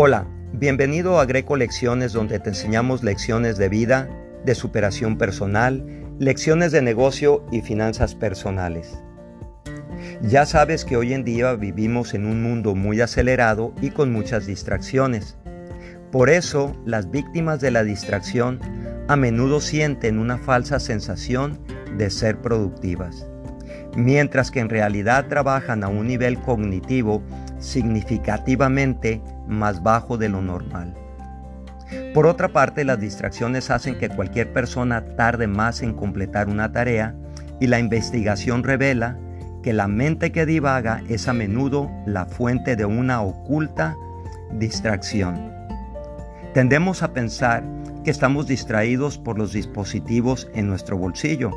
Hola, bienvenido a Greco Lecciones donde te enseñamos lecciones de vida, de superación personal, lecciones de negocio y finanzas personales. Ya sabes que hoy en día vivimos en un mundo muy acelerado y con muchas distracciones. Por eso, las víctimas de la distracción a menudo sienten una falsa sensación de ser productivas, mientras que en realidad trabajan a un nivel cognitivo significativamente más bajo de lo normal. Por otra parte, las distracciones hacen que cualquier persona tarde más en completar una tarea y la investigación revela que la mente que divaga es a menudo la fuente de una oculta distracción. Tendemos a pensar que estamos distraídos por los dispositivos en nuestro bolsillo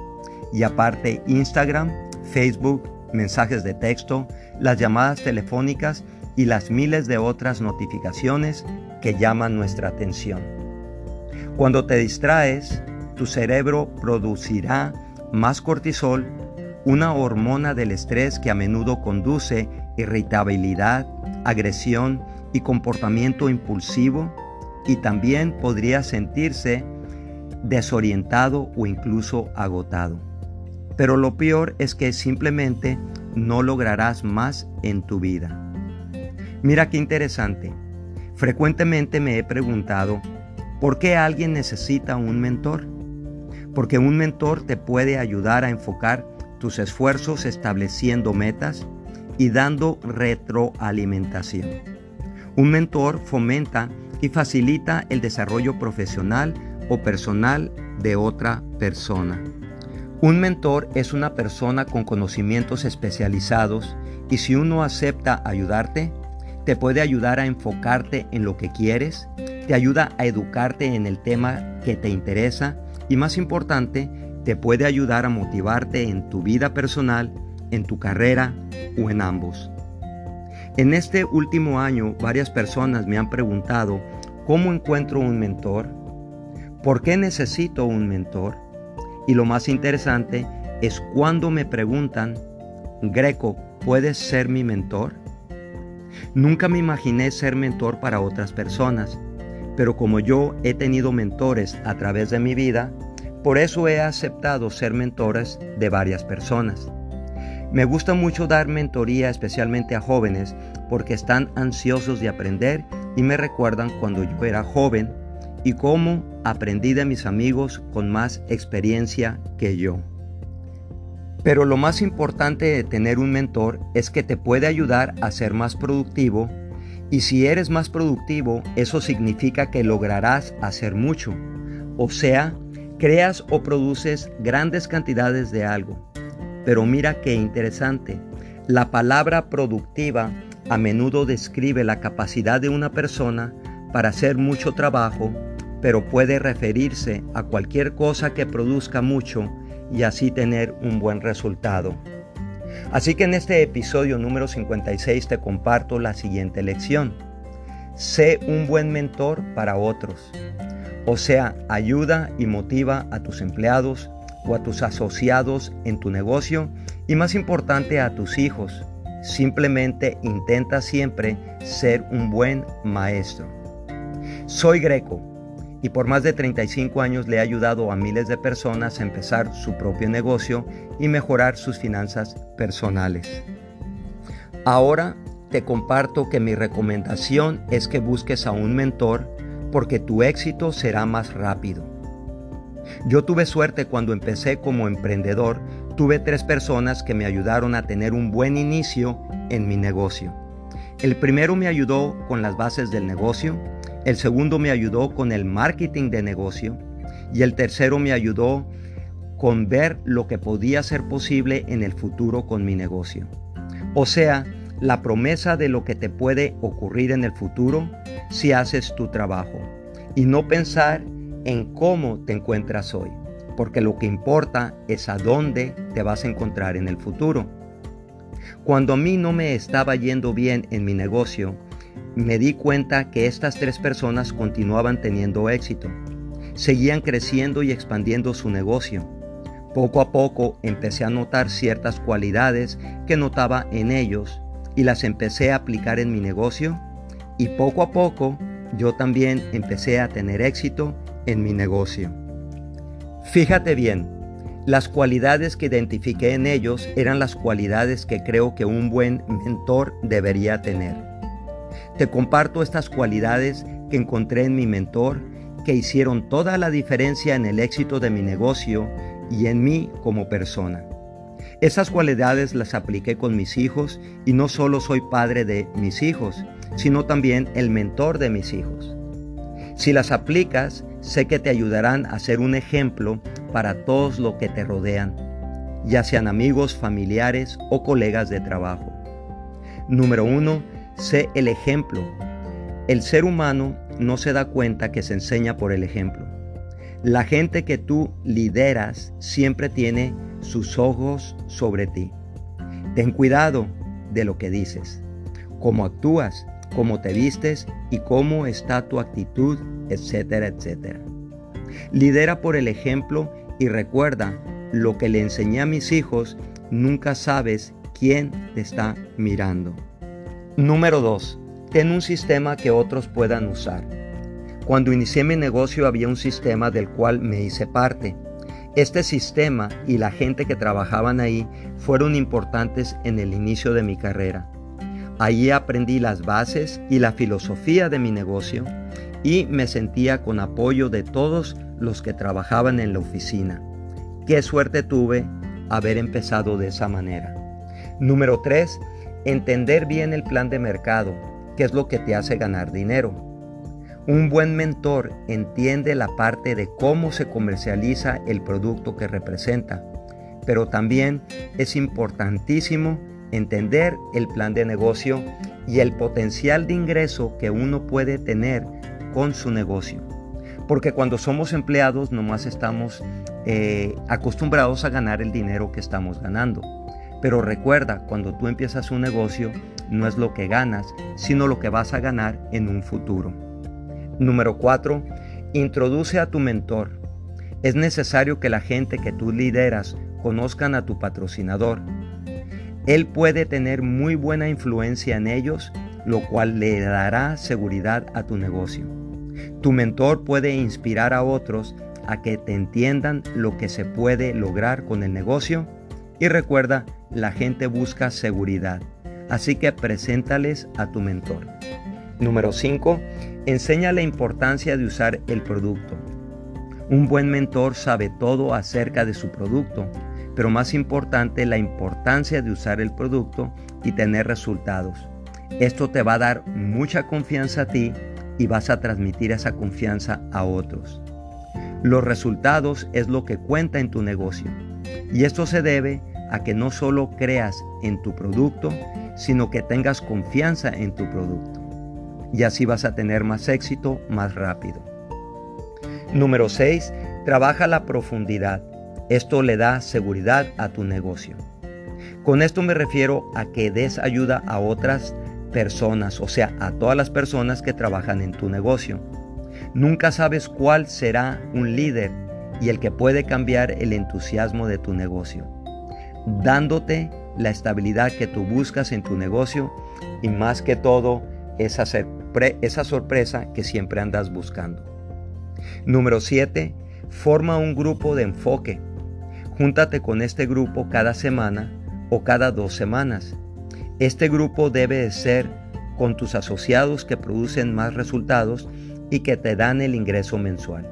y aparte Instagram, Facebook, mensajes de texto, las llamadas telefónicas y las miles de otras notificaciones que llaman nuestra atención. Cuando te distraes, tu cerebro producirá más cortisol, una hormona del estrés que a menudo conduce irritabilidad, agresión y comportamiento impulsivo y también podría sentirse desorientado o incluso agotado. Pero lo peor es que simplemente no lograrás más en tu vida. Mira qué interesante. Frecuentemente me he preguntado, ¿por qué alguien necesita un mentor? Porque un mentor te puede ayudar a enfocar tus esfuerzos estableciendo metas y dando retroalimentación. Un mentor fomenta y facilita el desarrollo profesional o personal de otra persona. Un mentor es una persona con conocimientos especializados y si uno acepta ayudarte, te puede ayudar a enfocarte en lo que quieres, te ayuda a educarte en el tema que te interesa y más importante, te puede ayudar a motivarte en tu vida personal, en tu carrera o en ambos. En este último año varias personas me han preguntado cómo encuentro un mentor, por qué necesito un mentor y lo más interesante es cuando me preguntan, Greco, ¿puedes ser mi mentor? Nunca me imaginé ser mentor para otras personas, pero como yo he tenido mentores a través de mi vida, por eso he aceptado ser mentores de varias personas. Me gusta mucho dar mentoría especialmente a jóvenes porque están ansiosos de aprender y me recuerdan cuando yo era joven y cómo aprendí de mis amigos con más experiencia que yo. Pero lo más importante de tener un mentor es que te puede ayudar a ser más productivo y si eres más productivo eso significa que lograrás hacer mucho. O sea, creas o produces grandes cantidades de algo. Pero mira qué interesante, la palabra productiva a menudo describe la capacidad de una persona para hacer mucho trabajo pero puede referirse a cualquier cosa que produzca mucho y así tener un buen resultado. Así que en este episodio número 56 te comparto la siguiente lección. Sé un buen mentor para otros. O sea, ayuda y motiva a tus empleados o a tus asociados en tu negocio y más importante a tus hijos. Simplemente intenta siempre ser un buen maestro. Soy Greco y por más de 35 años le ha ayudado a miles de personas a empezar su propio negocio y mejorar sus finanzas personales. Ahora te comparto que mi recomendación es que busques a un mentor porque tu éxito será más rápido. Yo tuve suerte cuando empecé como emprendedor, tuve tres personas que me ayudaron a tener un buen inicio en mi negocio. El primero me ayudó con las bases del negocio, el segundo me ayudó con el marketing de negocio y el tercero me ayudó con ver lo que podía ser posible en el futuro con mi negocio. O sea, la promesa de lo que te puede ocurrir en el futuro si haces tu trabajo y no pensar en cómo te encuentras hoy, porque lo que importa es a dónde te vas a encontrar en el futuro. Cuando a mí no me estaba yendo bien en mi negocio, me di cuenta que estas tres personas continuaban teniendo éxito. Seguían creciendo y expandiendo su negocio. Poco a poco empecé a notar ciertas cualidades que notaba en ellos y las empecé a aplicar en mi negocio Y poco a poco yo también empecé a tener éxito en mi negocio. Fíjate bien, las cualidades que identifiqué en ellos eran las cualidades que creo que un buen mentor debería tener. Te comparto estas cualidades que encontré en mi mentor que hicieron toda la diferencia en el éxito de mi negocio y en mí como persona. Esas cualidades las apliqué con mis hijos y no solo soy padre de mis hijos, sino también el mentor de mis hijos. Si las aplicas, sé que te ayudarán a ser un ejemplo para todos los que te rodean, ya sean amigos, familiares o colegas de trabajo. Número uno, sé el ejemplo. El ser humano no se da cuenta que se enseña por el ejemplo. La gente que tú lideras siempre tiene sus ojos sobre ti. Ten cuidado de lo que dices, cómo actúas, cómo te vistes y cómo está tu actitud, etcétera, etcétera. Lidera por el ejemplo y recuerda lo que le enseñé a mis hijos, nunca sabes quién te está mirando. Número 2. Ten un sistema que otros puedan usar. Cuando inicié mi negocio había un sistema del cual me hice parte. Este sistema y la gente que trabajaban ahí fueron importantes en el inicio de mi carrera. Allí aprendí las bases y la filosofía de mi negocio y me sentía con apoyo de todos los que trabajaban en la oficina. Qué suerte tuve haber empezado de esa manera. Número 3. Entender bien el plan de mercado, que es lo que te hace ganar dinero. Un buen mentor entiende la parte de cómo se comercializa el producto que representa, pero también es importantísimo entender el plan de negocio y el potencial de ingreso que uno puede tener con su negocio. Porque cuando somos empleados nomás estamos eh, acostumbrados a ganar el dinero que estamos ganando. Pero recuerda, cuando tú empiezas un negocio, no es lo que ganas, sino lo que vas a ganar en un futuro. Número 4. Introduce a tu mentor. Es necesario que la gente que tú lideras conozcan a tu patrocinador. Él puede tener muy buena influencia en ellos, lo cual le dará seguridad a tu negocio. Tu mentor puede inspirar a otros a que te entiendan lo que se puede lograr con el negocio. Y recuerda, la gente busca seguridad, así que preséntales a tu mentor. Número 5. Enseña la importancia de usar el producto. Un buen mentor sabe todo acerca de su producto, pero más importante la importancia de usar el producto y tener resultados. Esto te va a dar mucha confianza a ti y vas a transmitir esa confianza a otros. Los resultados es lo que cuenta en tu negocio y esto se debe a que no solo creas en tu producto, sino que tengas confianza en tu producto y así vas a tener más éxito más rápido. Número 6. Trabaja la profundidad. Esto le da seguridad a tu negocio. Con esto me refiero a que des ayuda a otras personas, o sea, a todas las personas que trabajan en tu negocio. Nunca sabes cuál será un líder y el que puede cambiar el entusiasmo de tu negocio, dándote la estabilidad que tú buscas en tu negocio y más que todo esa esa sorpresa que siempre andas buscando. Número 7. Forma un grupo de enfoque. Júntate con este grupo cada semana o cada dos semanas. Este grupo debe ser con tus asociados que producen más resultados y que te dan el ingreso mensual.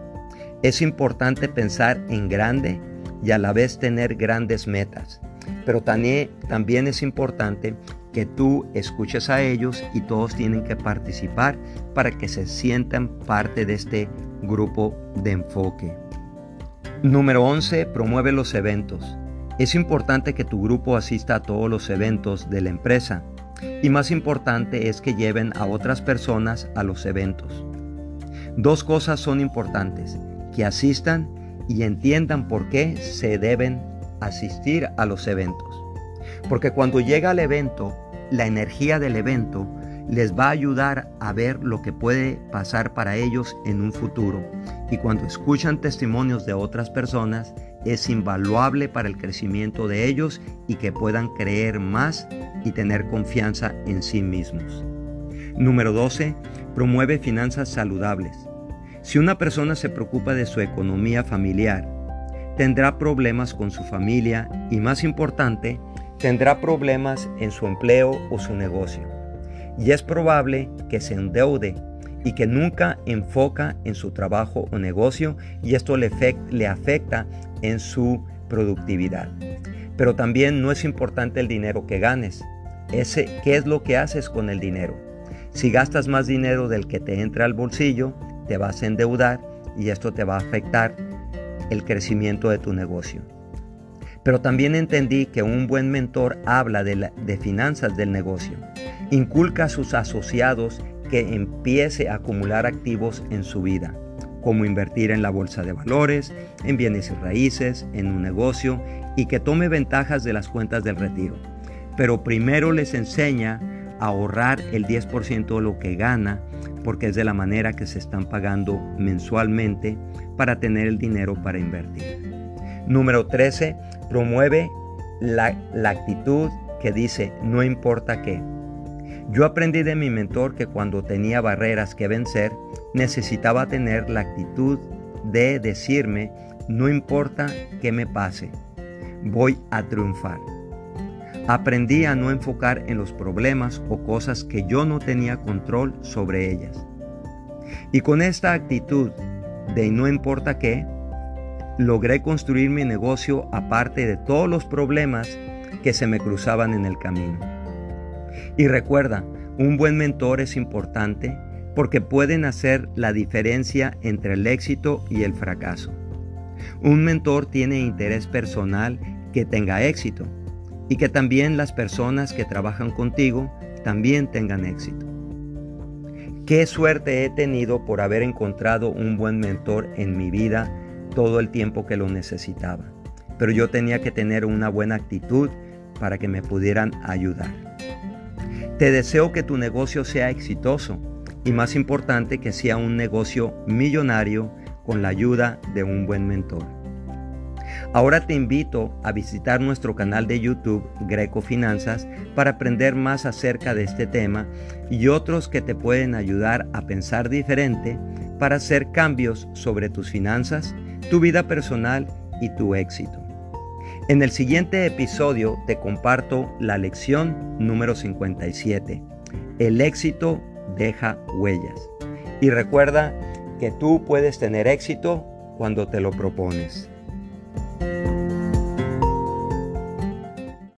Es importante pensar en grande y a la vez tener grandes metas, pero también, es importante que tú escuches a ellos y todos tienen que participar para que se sientan parte de este grupo de enfoque. Número 11. Promueve los eventos. Es importante que tu grupo asista a todos los eventos de la empresa y más importante es que lleven a otras personas a los eventos. Dos cosas son importantes, que asistan y entiendan por qué se deben asistir a los eventos. Porque cuando llega al evento, la energía del evento les va a ayudar a ver lo que puede pasar para ellos en un futuro. Y cuando escuchan testimonios de otras personas, es invaluable para el crecimiento de ellos y que puedan creer más y tener confianza en sí mismos. Número 12. Promueve finanzas saludables. Si una persona se preocupa de su economía familiar, tendrá problemas con su familia y más importante, tendrá problemas en su empleo o su negocio. Y es probable que se endeude y que nunca enfoca en su trabajo o negocio y esto le, afecta en su productividad. Pero también no es importante el dinero que ganes, ese qué es lo que haces con el dinero. Si gastas más dinero del que te entra al bolsillo, te vas a endeudar y esto te va a afectar el crecimiento de tu negocio. Pero también entendí que un buen mentor habla de, finanzas del negocio, inculca a sus asociados que empiece a acumular activos en su vida, como invertir en la bolsa de valores, en bienes y raíces, en un negocio y que tome ventajas de las cuentas del retiro. Pero primero les enseña a ahorrar el 10% de lo que gana, porque es de la manera que se están pagando mensualmente para tener el dinero para invertir. Número 13, promueve la, la actitud que dice no importa qué. Yo aprendí de mi mentor que cuando tenía barreras que vencer, necesitaba tener la actitud de decirme, no importa qué me pase, voy a triunfar. Aprendí a no enfocar en los problemas o cosas que yo no tenía control sobre ellas. Y con esta actitud de no importa qué, logré construir mi negocio aparte de todos los problemas que se me cruzaban en el camino. Y recuerda, un buen mentor es importante porque pueden hacer la diferencia entre el éxito y el fracaso. Un mentor tiene interés personal que tenga éxito y que también las personas que trabajan contigo también tengan éxito. Qué suerte he tenido por haber encontrado un buen mentor en mi vida todo el tiempo que lo necesitaba. Pero yo tenía que tener una buena actitud para que me pudieran ayudar. Te deseo que tu negocio sea exitoso y más importante que sea un negocio millonario con la ayuda de un buen mentor. Ahora te invito a visitar nuestro canal de YouTube Greco Finanzas para aprender más acerca de este tema y otros que te pueden ayudar a pensar diferente para hacer cambios sobre tus finanzas, tu vida personal y tu éxito. En el siguiente episodio te comparto la lección número 57. El éxito deja huellas. Y recuerda que tú puedes tener éxito cuando te lo propones.